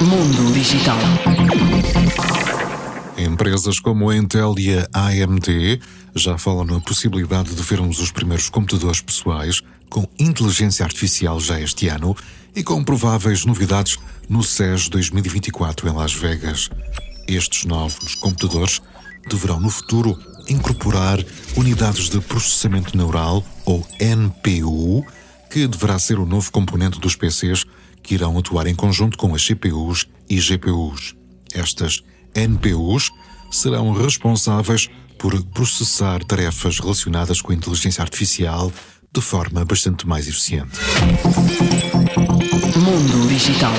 Mundo Digital. Empresas como a Intel e a AMD já falam na possibilidade de vermos os primeiros computadores pessoais com inteligência artificial já este ano e com prováveis novidades no CES 2024 em Las Vegas. Estes novos computadores deverão no futuro incorporar unidades de processamento neural, ou NPU, que deverá ser o novo componente dos PCs que irão atuar em conjunto com as CPUs e GPUs. Estas NPUs serão responsáveis por processar tarefas relacionadas com a inteligência artificial de forma bastante mais eficiente. Mundo Digital.